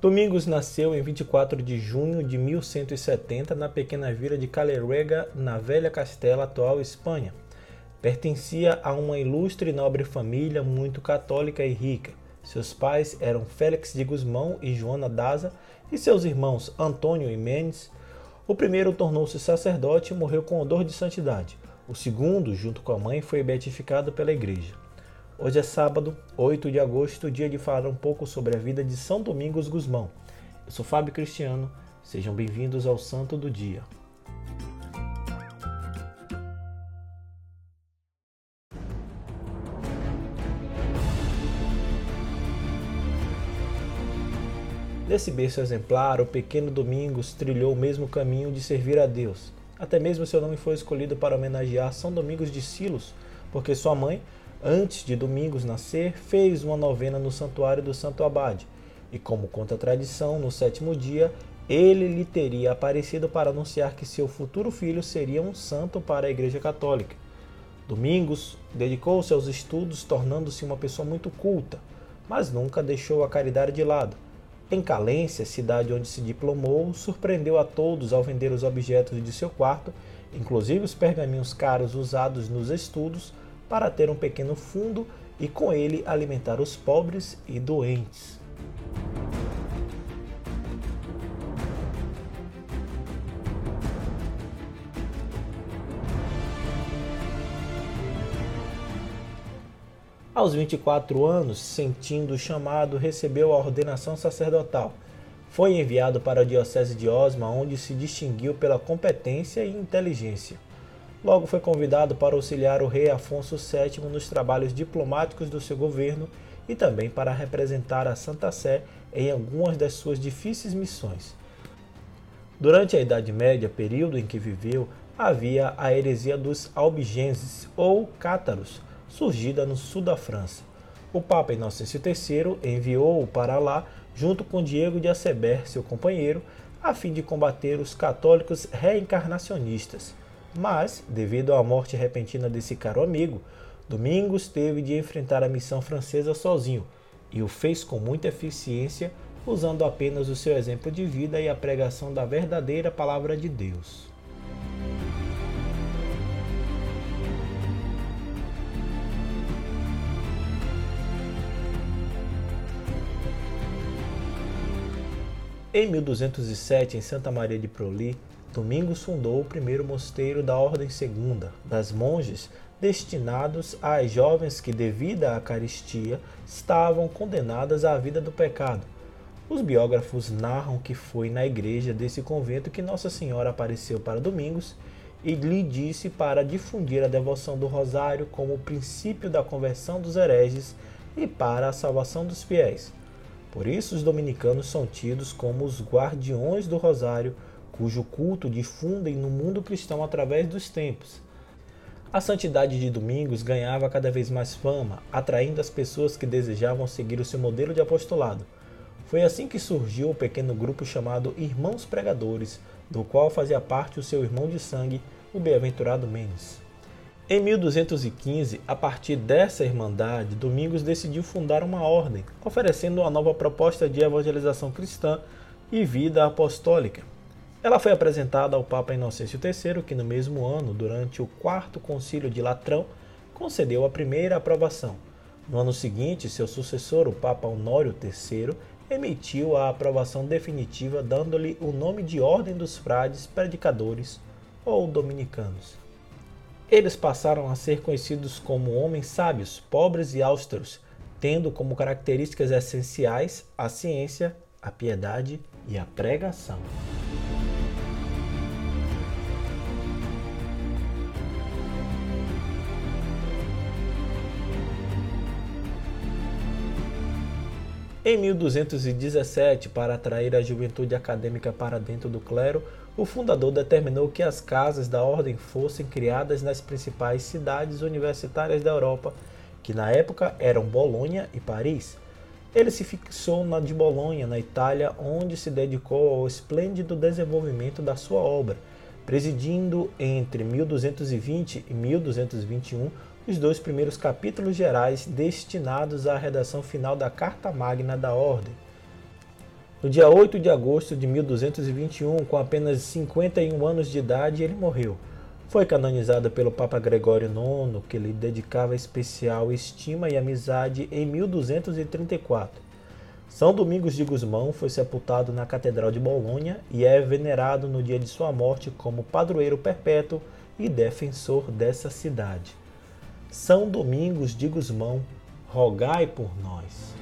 Domingos nasceu em 24 de junho de 1170 na pequena vila de Calerega, na velha Castela, atual Espanha. Pertencia a uma ilustre e nobre família muito católica e rica. Seus pais eram Félix de Guzmão e Joana Daza, e seus irmãos Antônio e Mendes. O primeiro tornou-se sacerdote e morreu com odor de santidade. O segundo, junto com a mãe, foi beatificado pela igreja. Hoje é sábado, 8 de agosto, dia de falar um pouco sobre a vida de São Domingos Guzmão. Eu sou Fábio Cristiano, sejam bem-vindos ao Santo do Dia. Nesse berço exemplar, o pequeno Domingos trilhou o mesmo caminho de servir a Deus. Até mesmo seu nome foi escolhido para homenagear São Domingos de Silos, porque sua mãe, antes de Domingos nascer, fez uma novena no santuário do Santo Abade, e como conta a tradição, no sétimo dia, ele lhe teria aparecido para anunciar que seu futuro filho seria um santo para a Igreja Católica. Domingos dedicou-se aos estudos, tornando-se uma pessoa muito culta, mas nunca deixou a caridade de lado. Em Calência, cidade onde se diplomou, surpreendeu a todos ao vender os objetos de seu quarto, inclusive os pergaminhos caros usados nos estudos, para ter um pequeno fundo e com ele alimentar os pobres e doentes. Aos 24 anos, sentindo o chamado, recebeu a ordenação sacerdotal. Foi enviado para a Diocese de Osma, onde se distinguiu pela competência e inteligência. Logo foi convidado para auxiliar o rei Afonso VII nos trabalhos diplomáticos do seu governo e também para representar a Santa Sé em algumas das suas difíceis missões. Durante a Idade Média, período em que viveu, havia a heresia dos albigenses ou cátaros, surgida no sul da França. O Papa Inocêncio III enviou-o para lá, junto com Diego de Aceber, seu companheiro, a fim de combater os católicos reencarnacionistas. Mas, devido à morte repentina desse caro amigo, Domingos teve de enfrentar a missão francesa sozinho e o fez com muita eficiência, usando apenas o seu exemplo de vida e a pregação da verdadeira palavra de Deus. Em 1207, em Santa Maria de Proli, Domingos fundou o primeiro mosteiro da Ordem Segunda, das monges, destinados às jovens que, devido à caristia, estavam condenadas à vida do pecado. Os biógrafos narram que foi na igreja desse convento que Nossa Senhora apareceu para Domingos e lhe disse para difundir a devoção do rosário como o princípio da conversão dos hereges e para a salvação dos fiéis. Por isso, os dominicanos são tidos como os guardiões do Rosário, cujo culto difundem no mundo cristão através dos tempos. A santidade de Domingos ganhava cada vez mais fama, atraindo as pessoas que desejavam seguir o seu modelo de apostolado. Foi assim que surgiu o pequeno grupo chamado Irmãos Pregadores, do qual fazia parte o seu irmão de sangue, o bem-aventurado Mendes. Em 1215, a partir dessa irmandade, Domingos decidiu fundar uma ordem, oferecendo uma nova proposta de evangelização cristã e vida apostólica. Ela foi apresentada ao Papa Inocêncio III, que no mesmo ano, durante o quarto concílio de Latrão, concedeu a primeira aprovação. No ano seguinte, seu sucessor, o Papa Honório III, emitiu a aprovação definitiva, dando-lhe o nome de Ordem dos Frades Predicadores ou Dominicanos. Eles passaram a ser conhecidos como homens sábios, pobres e austeros, tendo como características essenciais a ciência, a piedade e a pregação. Em 1217, para atrair a juventude acadêmica para dentro do clero, o fundador determinou que as casas da ordem fossem criadas nas principais cidades universitárias da Europa, que na época eram Bolonha e Paris. Ele se fixou na de Bolonha, na Itália, onde se dedicou ao esplêndido desenvolvimento da sua obra, presidindo entre 1220 e 1221 os dois primeiros capítulos gerais destinados à redação final da Carta Magna da Ordem. No dia 8 de agosto de 1221, com apenas 51 anos de idade, ele morreu. Foi canonizado pelo Papa Gregório IX, que lhe dedicava especial estima e amizade em 1234. São Domingos de Gusmão foi sepultado na Catedral de Bolonha e é venerado no dia de sua morte como padroeiro perpétuo e defensor dessa cidade. São Domingos de Gusmão, rogai por nós.